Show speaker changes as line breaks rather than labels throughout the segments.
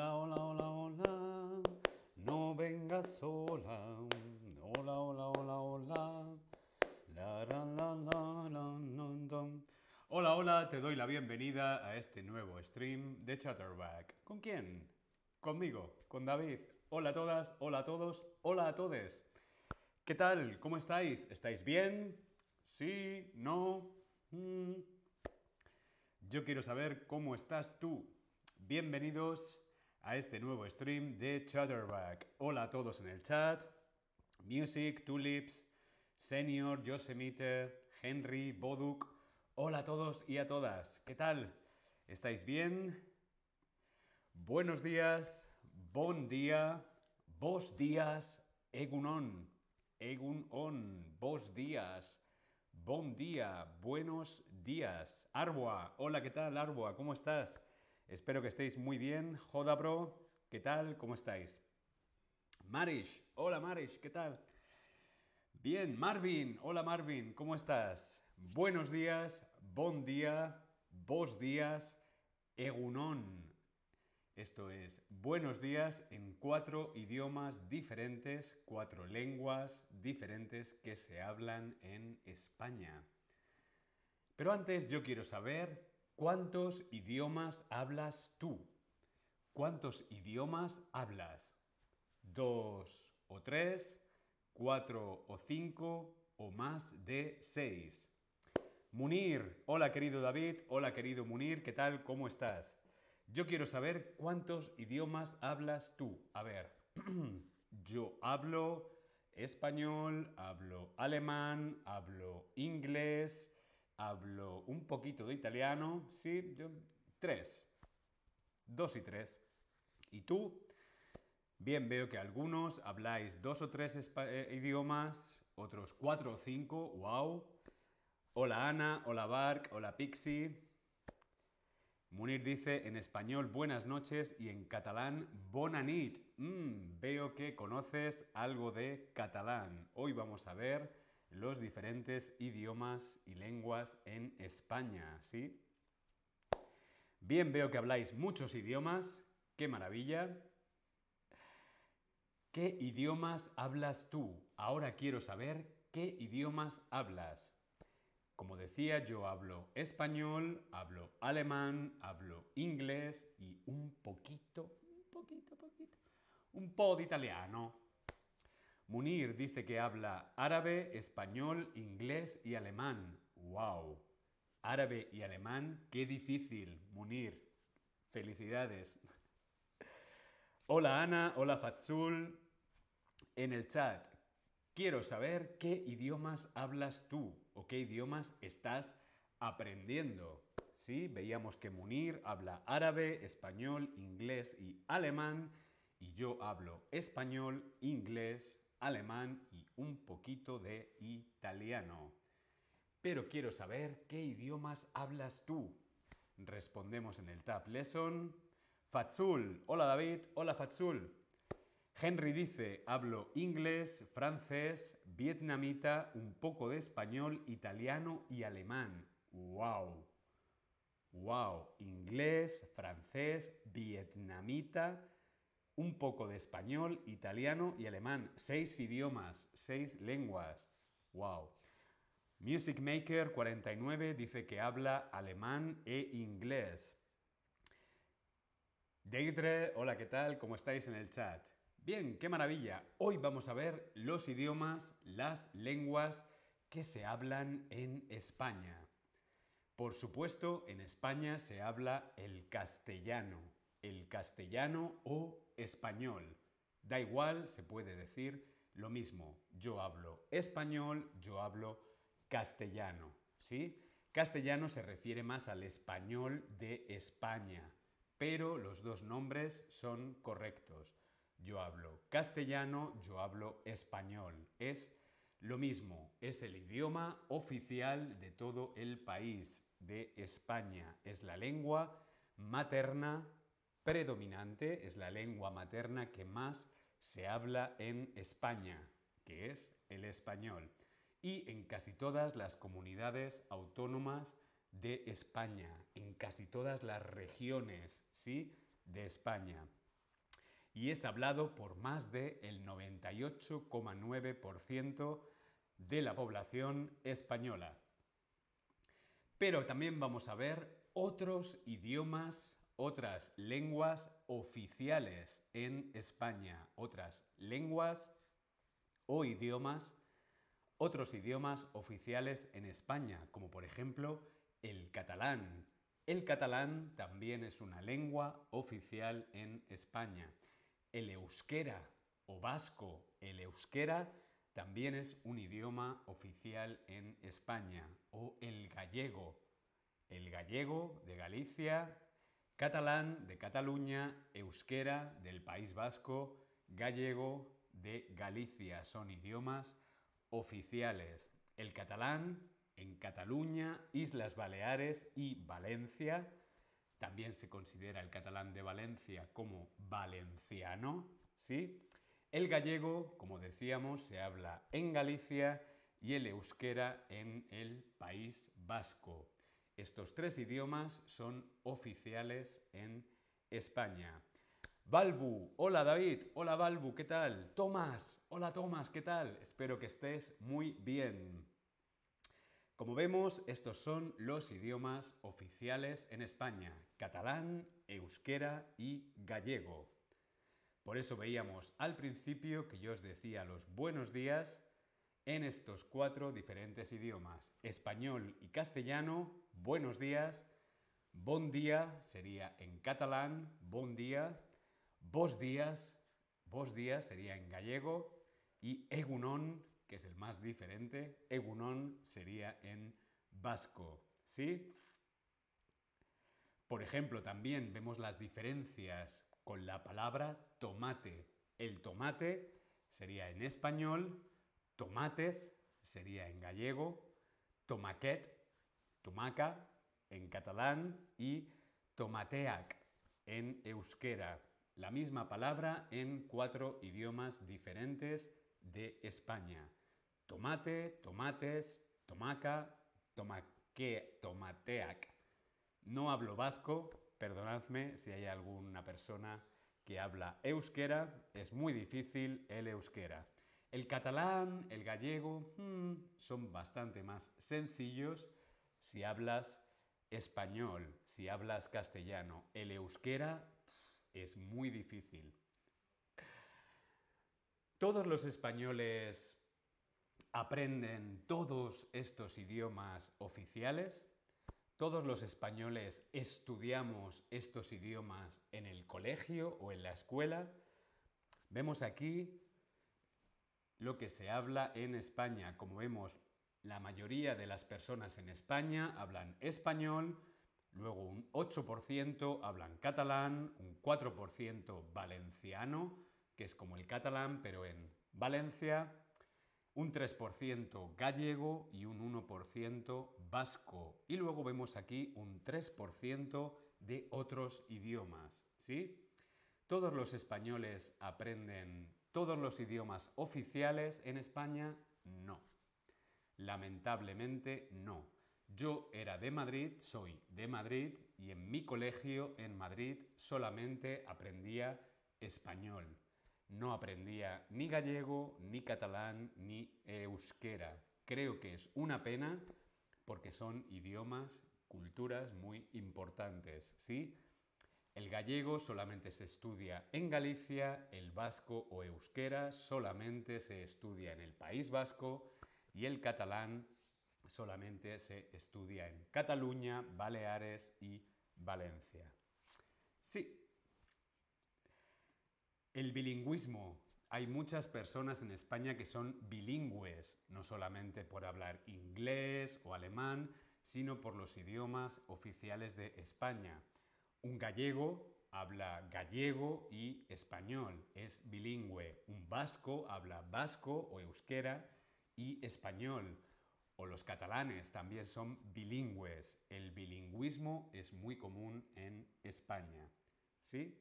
Hola, hola, hola, hola. No vengas sola. Hola, hola, hola, hola. La, la, la, la, la, la, la. Hola, hola, te doy la bienvenida a este nuevo stream de Chatterback. ¿Con quién? Conmigo, con David. Hola a todas, hola a todos, hola a todes. ¿Qué tal? ¿Cómo estáis? ¿Estáis bien? ¿Sí? ¿No? Mm. Yo quiero saber cómo estás tú. Bienvenidos a este nuevo stream de Chatterback. Hola a todos en el chat. Music, Tulips, Senior, Yosemite, Henry, Boduk. Hola a todos y a todas. ¿Qué tal? ¿Estáis bien? Buenos días, bon día, vos días, egunon, egun on, vos días, bon día, buenos días. Arbua, hola, ¿qué tal, Arbua? ¿Cómo estás? Espero que estéis muy bien. Joda, bro, ¿qué tal? ¿Cómo estáis? Marish, hola, Marish, ¿qué tal? Bien, Marvin, hola, Marvin, ¿cómo estás? Buenos días, bon día, vos días, egunon. Esto es buenos días en cuatro idiomas diferentes, cuatro lenguas diferentes que se hablan en España. Pero antes yo quiero saber cuántos idiomas hablas tú. ¿Cuántos idiomas hablas? ¿Dos o tres? ¿Cuatro o cinco? ¿O más de seis? Munir, hola querido David, hola querido Munir, ¿qué tal? ¿Cómo estás? Yo quiero saber cuántos idiomas hablas tú. A ver, yo hablo español, hablo alemán, hablo inglés, hablo un poquito de italiano, sí, yo, tres, dos y tres. ¿Y tú? Bien, veo que algunos habláis dos o tres eh, idiomas, otros cuatro o cinco, wow. Hola Ana, hola Bark, hola Pixie. Munir dice en español buenas noches y en catalán bona nit. Mm, veo que conoces algo de catalán. Hoy vamos a ver los diferentes idiomas y lenguas en España, ¿sí? Bien, veo que habláis muchos idiomas. ¡Qué maravilla! ¿Qué idiomas hablas tú? Ahora quiero saber qué idiomas hablas. Como decía, yo hablo español, hablo alemán, hablo inglés y un poquito, un poquito, poquito, un po' de italiano. Munir dice que habla árabe, español, inglés y alemán. ¡Wow! Árabe y alemán, qué difícil, Munir. Felicidades. Hola Ana, hola Fatsul. En el chat, quiero saber qué idiomas hablas tú o qué idiomas estás aprendiendo. ¿Sí? Veíamos que Munir habla árabe, español, inglés y alemán y yo hablo español, inglés, alemán y un poquito de italiano. Pero quiero saber qué idiomas hablas tú. Respondemos en el Tab Lesson. Fatsul, hola David, hola Fatsul. Henry dice, hablo inglés, francés, vietnamita, un poco de español, italiano y alemán. ¡Wow! ¡Wow! Inglés, francés, vietnamita, un poco de español, italiano y alemán. Seis idiomas, seis lenguas. ¡Wow! Music Maker 49 dice que habla alemán e inglés. Deidre, hola, ¿qué tal? ¿Cómo estáis en el chat? Bien, qué maravilla. Hoy vamos a ver los idiomas, las lenguas que se hablan en España. Por supuesto, en España se habla el castellano, el castellano o español. Da igual, se puede decir lo mismo. Yo hablo español, yo hablo castellano, ¿sí? Castellano se refiere más al español de España, pero los dos nombres son correctos. Yo hablo castellano, yo hablo español. Es lo mismo, es el idioma oficial de todo el país, de España. Es la lengua materna predominante, es la lengua materna que más se habla en España, que es el español. Y en casi todas las comunidades autónomas de España, en casi todas las regiones, ¿sí? De España. y es hablado por más del 98,9% de la población española. Pero también vamos a ver otros idiomas, otras lenguas oficiales en España, otras lenguas o idiomas, otros idiomas oficiales en España, como por ejemplo el catalán. El catalán también es una lengua oficial en España. El euskera o vasco, el euskera también es un idioma oficial en España. O el gallego, el gallego de Galicia, catalán de Cataluña, euskera del País Vasco, gallego de Galicia. Son idiomas oficiales. El catalán en Cataluña, Islas Baleares y Valencia. También se considera el catalán de Valencia como valenciano, ¿sí? El gallego, como decíamos, se habla en Galicia y el euskera en el País Vasco. Estos tres idiomas son oficiales en España. Balbu, hola David, hola Balbu, ¿qué tal? Tomás, hola Tomás, ¿qué tal? Espero que estés muy bien. Como vemos, estos son los idiomas oficiales en España, catalán, euskera y gallego. Por eso veíamos al principio que yo os decía los buenos días en estos cuatro diferentes idiomas, español y castellano, buenos días, bon día sería en catalán, bon día, vos días, vos días sería en gallego y egunon, que es el más diferente, egunon sería en vasco, ¿sí? Por ejemplo, también vemos las diferencias con la palabra tomate. El tomate sería en español, tomates sería en gallego, tomaquet, tomaca en catalán y tomateac en euskera. La misma palabra en cuatro idiomas diferentes de España. Tomate, tomates, tomaca, tomaque, tomateac. No hablo vasco, perdonadme si hay alguna persona que habla euskera, es muy difícil el euskera. El catalán, el gallego, hmm, son bastante más sencillos si hablas español, si hablas castellano. El euskera es muy difícil. Todos los españoles aprenden todos estos idiomas oficiales. Todos los españoles estudiamos estos idiomas en el colegio o en la escuela. Vemos aquí lo que se habla en España. Como vemos, la mayoría de las personas en España hablan español, luego un 8% hablan catalán, un 4% valenciano, que es como el catalán, pero en Valencia, un 3% gallego y un 1% vasco. Y luego vemos aquí un 3% de otros idiomas, ¿sí? Todos los españoles aprenden todos los idiomas oficiales en España, no. Lamentablemente no. Yo era de Madrid, soy de Madrid y en mi colegio en Madrid solamente aprendía español. No aprendía ni gallego, ni catalán, ni euskera. Creo que es una pena porque son idiomas, culturas muy importantes, ¿sí? El gallego solamente se estudia en Galicia, el vasco o euskera solamente se estudia en el País Vasco y el catalán solamente se estudia en Cataluña, Baleares y Valencia. Sí, el bilingüismo. Hay muchas personas en España que son bilingües, no solamente por hablar inglés o alemán, sino por los idiomas oficiales de España. Un gallego habla gallego y español, es bilingüe. Un vasco habla vasco o euskera y español. O los catalanes también son bilingües. El bilingüismo es muy común en España. ¿Sí?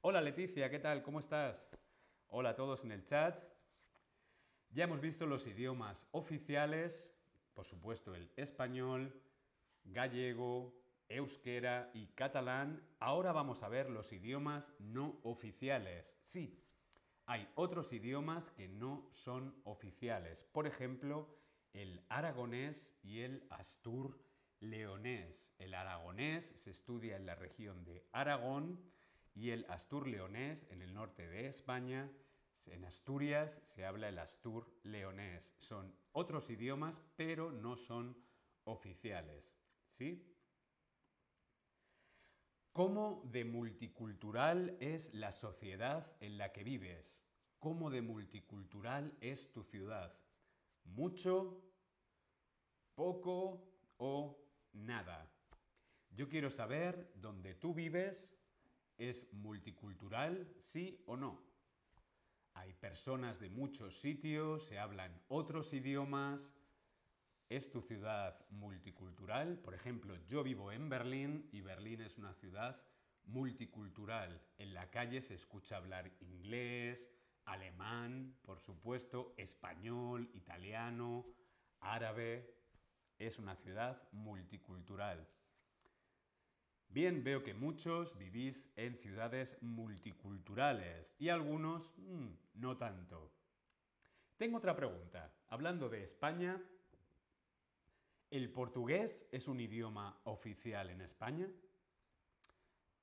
Hola Leticia, ¿qué tal? ¿Cómo estás? Hola a todos en el chat. Ya hemos visto los idiomas oficiales, por supuesto el español, gallego, euskera y catalán, ahora vamos a ver los idiomas no oficiales. Sí, hay otros idiomas que no son oficiales. Por ejemplo, el aragonés y el astur leonés. El aragonés se estudia en la región de Aragón y el astur leonés en el norte de España. En Asturias se habla el astur leonés. Son otros idiomas, pero no son oficiales. ¿Sí? ¿Cómo de multicultural es la sociedad en la que vives? ¿Cómo de multicultural es tu ciudad? ¿Mucho? ¿Poco? ¿O nada? Yo quiero saber dónde tú vives es multicultural, sí o no. Hay personas de muchos sitios, se hablan otros idiomas, ¿Es tu ciudad multicultural? Por ejemplo, yo vivo en Berlín y Berlín es una ciudad multicultural. En la calle se escucha hablar inglés, alemán, por supuesto, español, italiano, árabe. Es una ciudad multicultural. Bien, veo que muchos vivís en ciudades multiculturales y algunos mm, no tanto. Tengo otra pregunta. Hablando de España, ¿El portugués es un idioma oficial en España?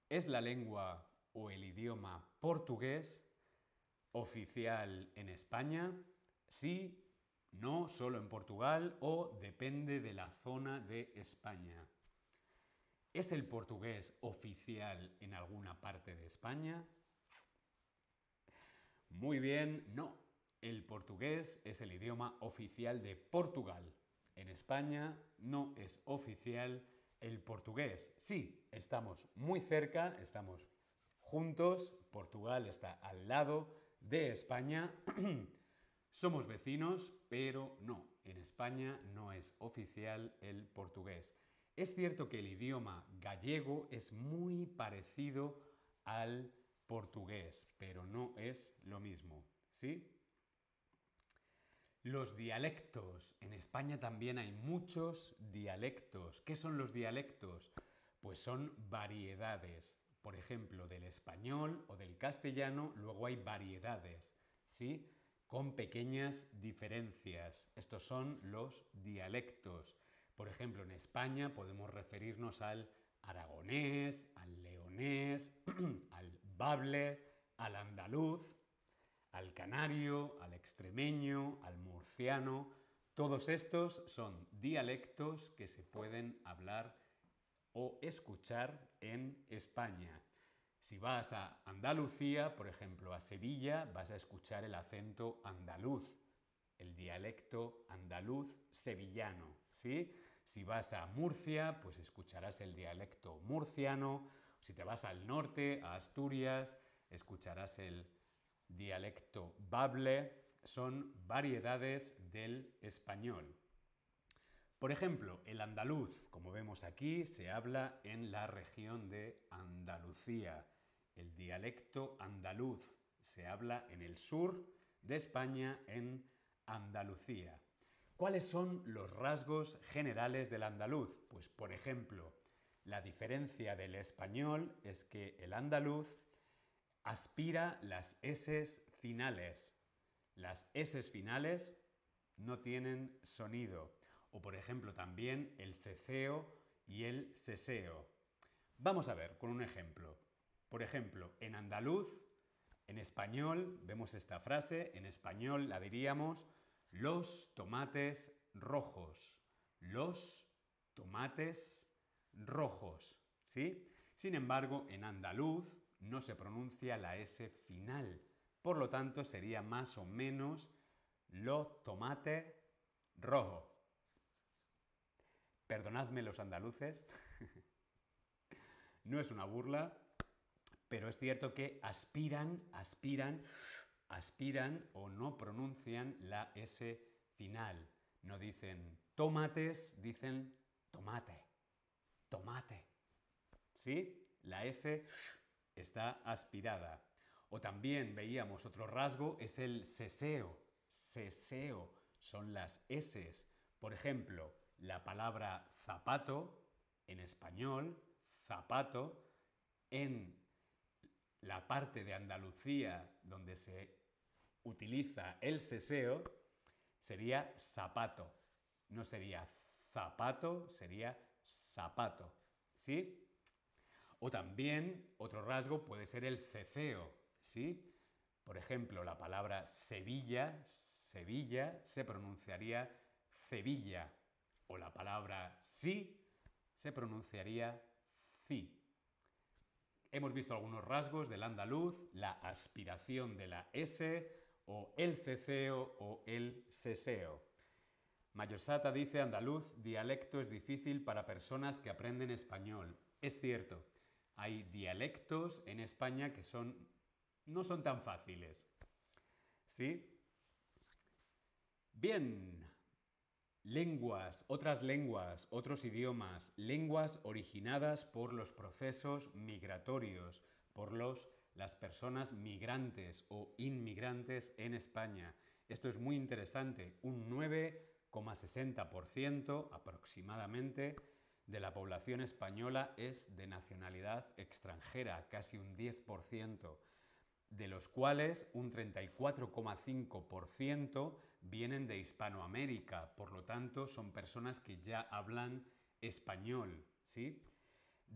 ¿Es la lengua o el idioma portugués oficial en España? Sí, no, solo en Portugal o depende de la zona de España. ¿Es el portugués oficial en alguna parte de España? Muy bien, no. El portugués es el idioma oficial de Portugal. En España no es oficial el portugués. Sí, estamos muy cerca, estamos juntos, Portugal está al lado de España. Somos vecinos, pero no, en España no es oficial el portugués. Es cierto que el idioma gallego es muy parecido al portugués, pero no es lo mismo, ¿sí? Los dialectos. En España también hay muchos dialectos. ¿Qué son los dialectos? Pues son variedades. Por ejemplo, del español o del castellano, luego hay variedades, ¿sí? Con pequeñas diferencias. Estos son los dialectos. Por ejemplo, en España podemos referirnos al aragonés, al leonés, al bable, al andaluz, al canario, al extremeño, al murciano. Todos estos son dialectos que se pueden hablar o escuchar en España. Si vas a Andalucía, por ejemplo a Sevilla, vas a escuchar el acento andaluz, el dialecto andaluz sevillano, ¿sí? Si vas a Murcia, pues escucharás el dialecto murciano. Si te vas al norte, a Asturias, escucharás el dialecto bable son variedades del español. Por ejemplo, el andaluz, como vemos aquí, se habla en la región de Andalucía. El dialecto andaluz se habla en el sur de España, en Andalucía. ¿Cuáles son los rasgos generales del andaluz? Pues, por ejemplo, la diferencia del español es que el andaluz aspira las S finales. Las S finales no tienen sonido. O por ejemplo también el ceceo y el seseo. Vamos a ver con un ejemplo. Por ejemplo, en andaluz, en español, vemos esta frase, en español la diríamos los tomates rojos. Los tomates rojos. ¿Sí? Sin embargo, en andaluz no se pronuncia la S final. Por lo tanto, sería más o menos los tomates rojos. Perdonadme los andaluces, no es una burla, pero es cierto que aspiran, aspiran, aspiran o no pronuncian la S final. No dicen tomates, dicen tomate, tomate. ¿Sí? La S está aspirada. O también veíamos otro rasgo, es el seseo. Seseo son las S. Por ejemplo, la palabra zapato en español, zapato, en la parte de Andalucía donde se utiliza el seseo, sería zapato. No sería zapato, sería zapato. ¿Sí? O también otro rasgo puede ser el ceceo. ¿Sí? Por ejemplo, la palabra Sevilla, Sevilla se pronunciaría Sevilla. O la palabra sí se pronunciaría ci. Hemos visto algunos rasgos del andaluz, la aspiración de la S, o el ceceo o el seseo. Mayorsata dice andaluz, dialecto es difícil para personas que aprenden español. Es cierto, hay dialectos en España que son, no son tan fáciles. ¿Sí? Bien, lenguas, otras lenguas, otros idiomas, lenguas originadas por los procesos migratorios, por los las personas migrantes o inmigrantes en España. Esto es muy interesante. Un 9,60% aproximadamente de la población española es de nacionalidad extranjera, casi un 10%, de los cuales un 34,5% vienen de Hispanoamérica, por lo tanto son personas que ya hablan español, ¿sí?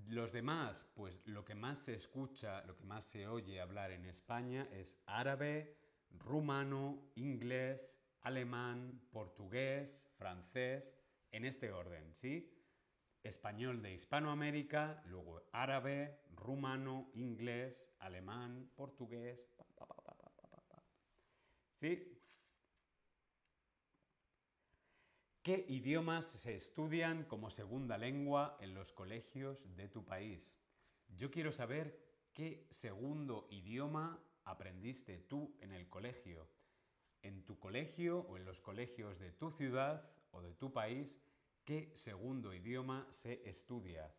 Los demás, pues lo que más se escucha, lo que más se oye hablar en España es árabe, rumano, inglés, alemán, portugués, francés, en este orden, ¿sí? Español de Hispanoamérica, luego árabe, rumano, inglés, alemán, portugués, ¿sí? ¿Qué idiomas se estudian como segunda lengua en los colegios de tu país? Yo quiero saber qué segundo idioma aprendiste tú en el colegio. En tu colegio o en los colegios de tu ciudad o de tu país, ¿qué segundo idioma se estudia?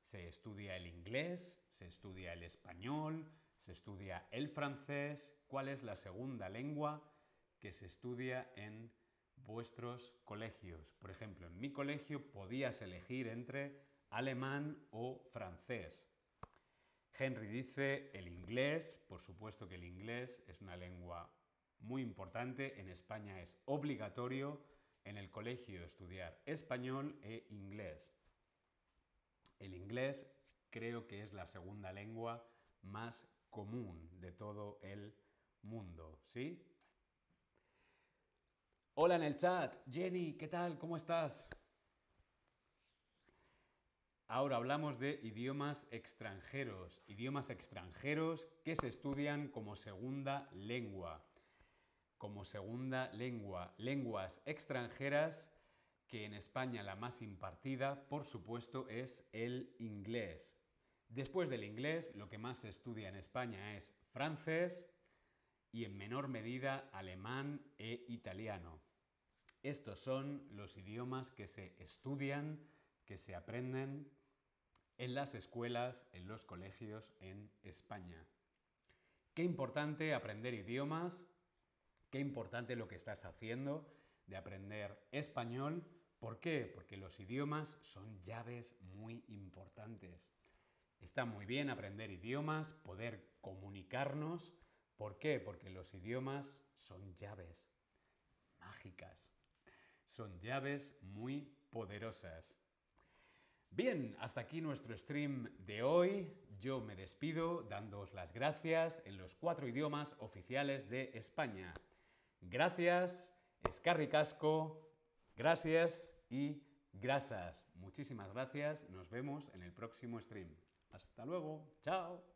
¿Se estudia el inglés? ¿Se estudia el español? ¿Se estudia el francés? ¿Cuál es la segunda lengua que se estudia en vuestros colegios. Por ejemplo, en mi colegio podías elegir entre alemán o francés. Henry dice el inglés, por supuesto que el inglés es una lengua muy importante, en España es obligatorio en el colegio estudiar español e inglés. El inglés creo que es la segunda lengua más común de todo el mundo, ¿sí? Hola en el chat, Jenny, ¿qué tal? ¿Cómo estás? Ahora hablamos de idiomas extranjeros, idiomas extranjeros que se estudian como segunda lengua. Como segunda lengua, lenguas extranjeras que en España la más impartida, por supuesto, es el inglés. Después del inglés, lo que más se estudia en España es francés y en menor medida alemán e italiano. Estos son los idiomas que se estudian, que se aprenden en las escuelas, en los colegios en España. Qué importante aprender idiomas, qué importante lo que estás haciendo de aprender español. ¿Por qué? Porque los idiomas son llaves muy importantes. Está muy bien aprender idiomas, poder comunicarnos. ¿Por qué? Porque los idiomas son llaves mágicas. Son llaves muy poderosas. Bien, hasta aquí nuestro stream de hoy. Yo me despido dándoos las gracias en los cuatro idiomas oficiales de España. Gracias, escarricasco, gracias y grasas. Muchísimas gracias. Nos vemos en el próximo stream. Hasta luego. Chao.